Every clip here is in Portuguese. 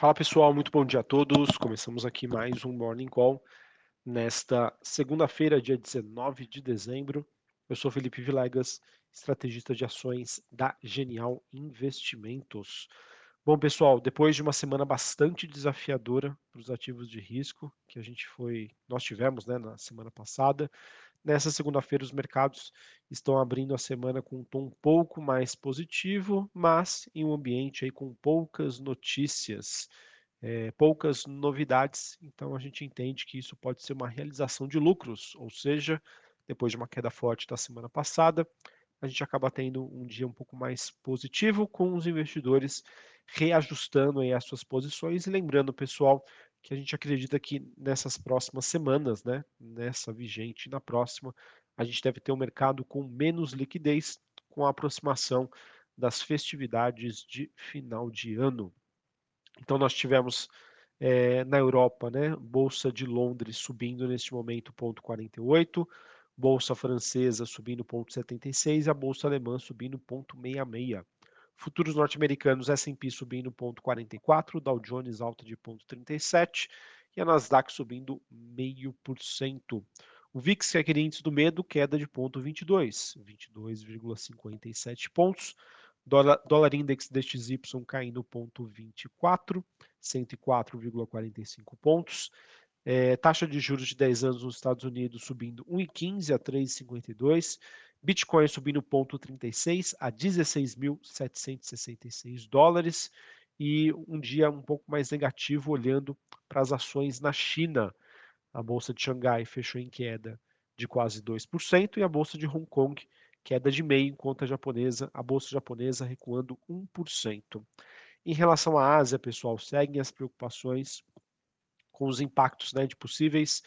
Fala pessoal, muito bom dia a todos. Começamos aqui mais um Morning Call nesta segunda-feira, dia 19 de dezembro. Eu sou Felipe Vilegas, estrategista de ações da Genial Investimentos. Bom, pessoal, depois de uma semana bastante desafiadora para os ativos de risco que a gente foi, nós tivemos, né, na semana passada, Nessa segunda-feira, os mercados estão abrindo a semana com um tom um pouco mais positivo, mas em um ambiente aí com poucas notícias, é, poucas novidades. Então, a gente entende que isso pode ser uma realização de lucros, ou seja, depois de uma queda forte da semana passada, a gente acaba tendo um dia um pouco mais positivo, com os investidores reajustando aí as suas posições. E lembrando, pessoal, que a gente acredita que nessas próximas semanas, né, nessa vigente e na próxima, a gente deve ter um mercado com menos liquidez com a aproximação das festividades de final de ano. Então nós tivemos é, na Europa, né, Bolsa de Londres subindo neste momento 0,48, Bolsa francesa subindo 0,76 e a Bolsa alemã subindo 0,66. Futuros norte-americanos, S&P subindo 0,44, Dow Jones alta de 0,37 e a Nasdaq subindo 0,5%. O VIX, que é aquele índice do medo, queda de 0,22, 22,57 pontos. Dólar, dólar index DXY caindo 0,24, 104,45 pontos. É, taxa de juros de 10 anos nos Estados Unidos subindo 1,15 a 3,52. Bitcoin subindo 0,36 a 16.766 dólares e um dia um pouco mais negativo olhando para as ações na China. A bolsa de Xangai fechou em queda de quase 2% e a bolsa de Hong Kong queda de meio, enquanto a japonesa, a bolsa japonesa recuando 1%. Em relação à Ásia, pessoal, seguem as preocupações com os impactos né, de possíveis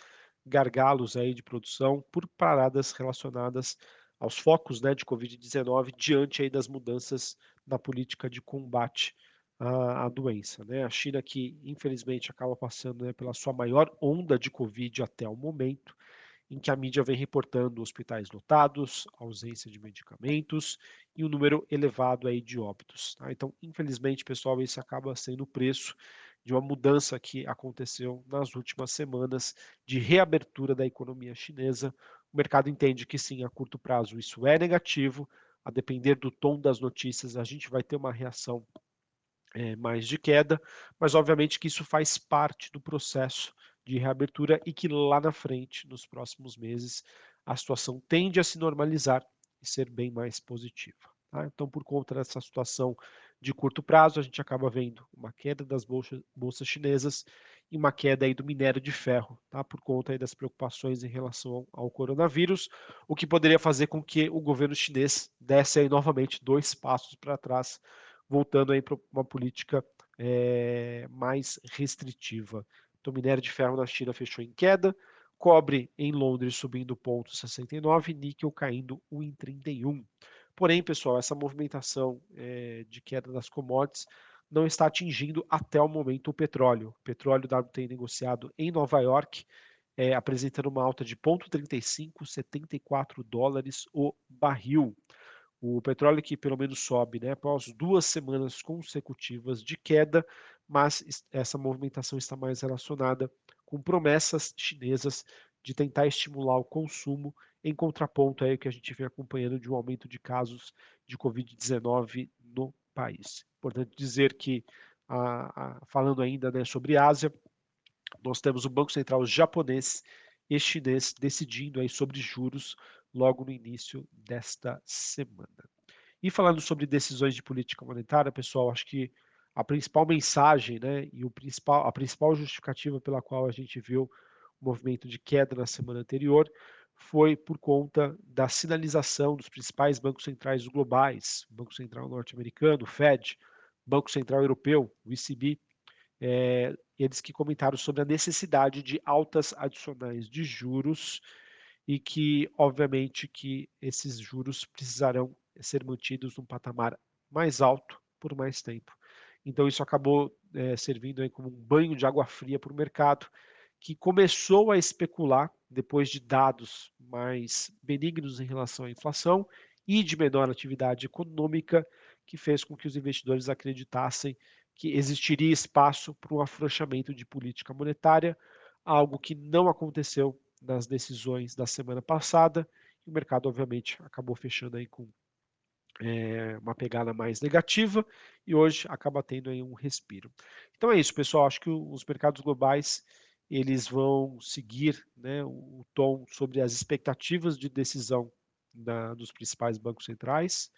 gargalos aí de produção por paradas relacionadas aos focos né, de Covid-19 diante aí das mudanças na política de combate à, à, doença. Né? A China que, infelizmente, acaba passando né, pela sua maior onda de Covid até o momento, em que a mídia vem reportando hospitais lotados, ausência de medicamentos e um número elevado aí de óbitos. Tá? Então, infelizmente, pessoal, esse acaba sendo o preço de uma mudança que aconteceu nas últimas semanas de reabertura da economia chinesa, o mercado entende que sim, a curto prazo isso é negativo, a depender do tom das notícias, a gente vai ter uma reação é, mais de queda, mas obviamente que isso faz parte do processo de reabertura e que lá na frente, nos próximos meses, a situação tende a se normalizar e ser bem mais positiva. Tá? Então, por conta dessa situação de curto prazo, a gente acaba vendo uma queda das bolsas, bolsas chinesas e uma queda aí do minério de ferro, tá? por conta das preocupações em relação ao, ao coronavírus, o que poderia fazer com que o governo chinês desse aí novamente dois passos para trás, voltando aí para uma política é, mais restritiva. Então, minério de ferro na China fechou em queda, cobre em Londres subindo 0,69, níquel caindo 1,31. Porém, pessoal, essa movimentação é, de queda das commodities não está atingindo até o momento o petróleo. O petróleo WTI negociado em Nova York, é, apresentando uma alta de 0,35, 74 dólares o barril. O petróleo que pelo menos sobe né, após duas semanas consecutivas de queda, mas essa movimentação está mais relacionada com promessas chinesas de tentar estimular o consumo, em contraponto aí que a gente vem acompanhando de um aumento de casos de Covid-19 no país. Importante dizer que, a, a, falando ainda né, sobre Ásia, nós temos o Banco Central japonês e chinês decidindo aí sobre juros logo no início desta semana. E falando sobre decisões de política monetária, pessoal, acho que a principal mensagem né, e o principal, a principal justificativa pela qual a gente viu o movimento de queda na semana anterior foi por conta da sinalização dos principais bancos centrais globais, Banco Central norte-americano, Fed, Banco Central Europeu, o ECB, é, eles que comentaram sobre a necessidade de altas adicionais de juros e que, obviamente, que esses juros precisarão ser mantidos num patamar mais alto por mais tempo. Então isso acabou é, servindo como um banho de água fria para o mercado, que começou a especular depois de dados mais benignos em relação à inflação e de menor atividade econômica, que fez com que os investidores acreditassem que existiria espaço para um afrouxamento de política monetária, algo que não aconteceu nas decisões da semana passada. E o mercado, obviamente, acabou fechando aí com é, uma pegada mais negativa e hoje acaba tendo aí um respiro. Então é isso, pessoal. Acho que os mercados globais eles vão seguir né, o tom sobre as expectativas de decisão da, dos principais bancos centrais,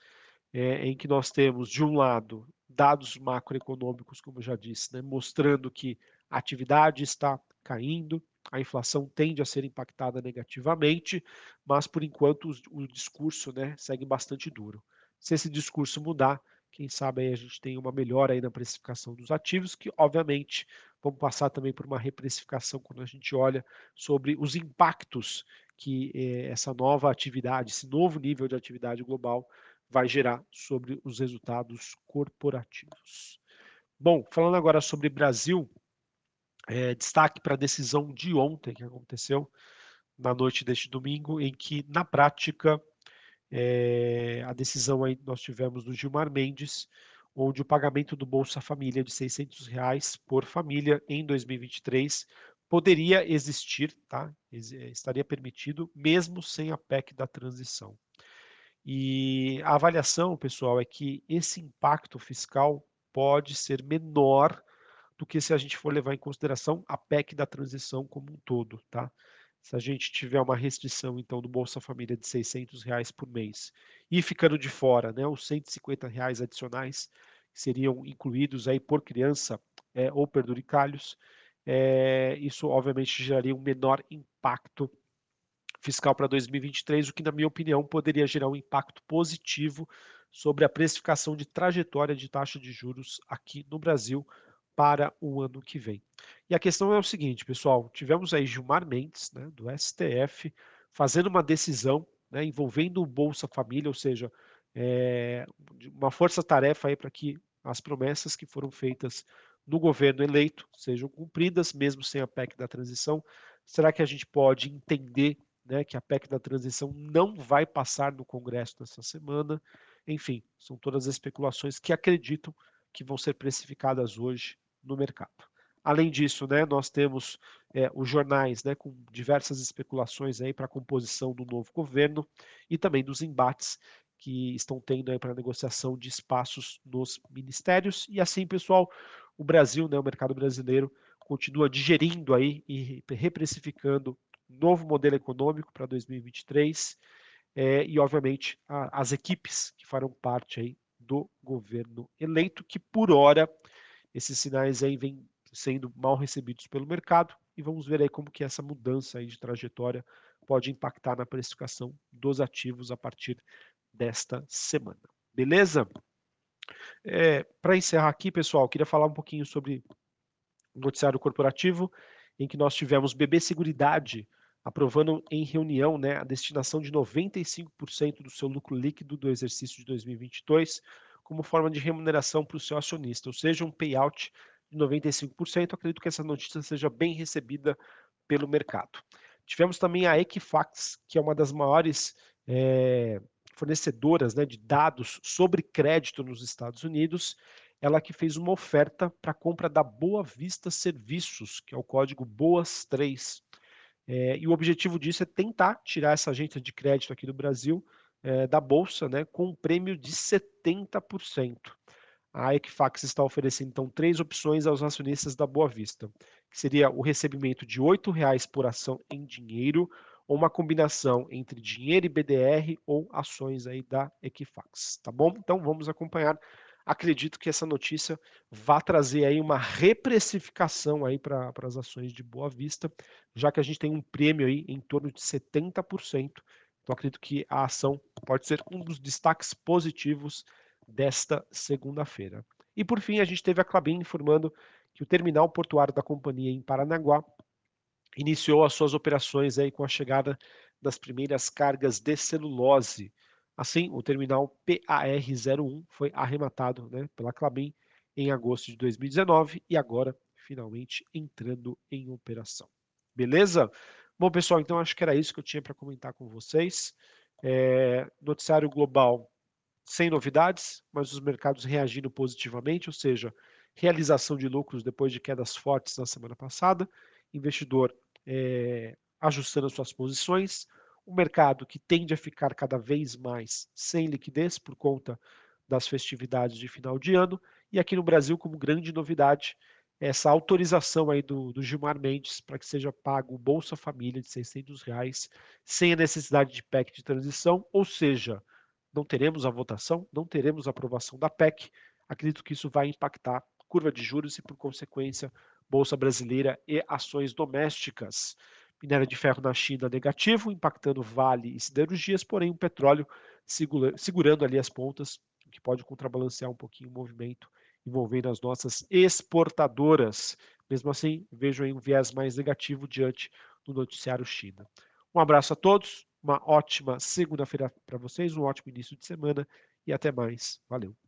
é, em que nós temos, de um lado, dados macroeconômicos, como eu já disse, né, mostrando que a atividade está caindo, a inflação tende a ser impactada negativamente, mas por enquanto o, o discurso né, segue bastante duro. Se esse discurso mudar, quem sabe aí a gente tem uma melhora aí na precificação dos ativos, que obviamente vamos passar também por uma reprecificação quando a gente olha sobre os impactos que eh, essa nova atividade, esse novo nível de atividade global vai gerar sobre os resultados corporativos. Bom, falando agora sobre Brasil, é, destaque para a decisão de ontem que aconteceu na noite deste domingo, em que na prática é, a decisão aí nós tivemos do Gilmar Mendes, onde o pagamento do Bolsa Família de 600 reais por família em 2023 poderia existir, tá? estaria permitido, mesmo sem a PEC da transição. E a avaliação, pessoal, é que esse impacto fiscal pode ser menor do que se a gente for levar em consideração a PEC da transição como um todo, tá? Se a gente tiver uma restrição, então, do Bolsa Família de 600 reais por mês e ficando de fora, né, os 150 reais adicionais que seriam incluídos aí por criança é, ou perduricalhos, é, isso obviamente geraria um menor impacto fiscal para 2023, o que, na minha opinião, poderia gerar um impacto positivo sobre a precificação de trajetória de taxa de juros aqui no Brasil para o ano que vem. E a questão é o seguinte, pessoal: tivemos aí Gilmar Mendes, né, do STF, fazendo uma decisão né, envolvendo o Bolsa Família, ou seja, é, uma força-tarefa aí para que as promessas que foram feitas no governo eleito sejam cumpridas, mesmo sem a PEC da transição. Será que a gente pode entender né, que a PEC da transição não vai passar no Congresso nessa semana. Enfim, são todas as especulações que acreditam que vão ser precificadas hoje no mercado. Além disso, né, nós temos é, os jornais né, com diversas especulações para a composição do novo governo e também dos embates que estão tendo para a negociação de espaços nos ministérios. E assim, pessoal, o Brasil, né, o mercado brasileiro, continua digerindo aí e reprecificando novo modelo econômico para 2023 é, e, obviamente, a, as equipes que farão parte aí do governo eleito, que por hora esses sinais aí vêm sendo mal recebidos pelo mercado e vamos ver aí como que essa mudança aí de trajetória pode impactar na precificação dos ativos a partir desta semana. Beleza? É, Para encerrar aqui, pessoal, queria falar um pouquinho sobre o noticiário corporativo, em que nós tivemos BB Seguridade aprovando em reunião né, a destinação de 95% do seu lucro líquido do exercício de 2022 como forma de remuneração para o seu acionista, ou seja, um payout de 95%. Acredito que essa notícia seja bem recebida pelo mercado. Tivemos também a Equifax, que é uma das maiores é, fornecedoras né, de dados sobre crédito nos Estados Unidos, ela que fez uma oferta para a compra da Boa Vista Serviços, que é o código BOAS3. É, e o objetivo disso é tentar tirar essa agência de crédito aqui do Brasil é, da Bolsa né, com um prêmio de 70%. A Equifax está oferecendo então três opções aos acionistas da Boa Vista, que seria o recebimento de R$ 8,00 por ação em dinheiro ou uma combinação entre dinheiro e BDR ou ações aí da Equifax, tá bom? Então vamos acompanhar acredito que essa notícia vá trazer aí uma reprecificação aí para as ações de Boa Vista, já que a gente tem um prêmio aí em torno de 70%. Então acredito que a ação pode ser um dos destaques positivos desta segunda-feira. E por fim, a gente teve a Clabin informando que o terminal portuário da companhia em Paranaguá iniciou as suas operações aí com a chegada das primeiras cargas de celulose Assim, o terminal PAR01 foi arrematado né, pela Clabin em agosto de 2019 e agora finalmente entrando em operação. Beleza? Bom, pessoal, então acho que era isso que eu tinha para comentar com vocês. É, noticiário global sem novidades, mas os mercados reagindo positivamente, ou seja, realização de lucros depois de quedas fortes na semana passada, investidor é, ajustando as suas posições, o mercado que tende a ficar cada vez mais sem liquidez por conta das festividades de final de ano, e aqui no Brasil, como grande novidade, essa autorização aí do, do Gilmar Mendes para que seja pago o Bolsa Família de 600 reais sem a necessidade de PEC de transição, ou seja, não teremos a votação, não teremos a aprovação da PEC. Acredito que isso vai impactar curva de juros e, por consequência, Bolsa Brasileira e ações domésticas. Minério de ferro na China negativo, impactando Vale e siderurgias, porém o petróleo segura, segurando ali as pontas, o que pode contrabalancear um pouquinho o movimento envolvendo as nossas exportadoras. Mesmo assim, vejo aí um viés mais negativo diante do noticiário China. Um abraço a todos, uma ótima segunda-feira para vocês, um ótimo início de semana e até mais. Valeu.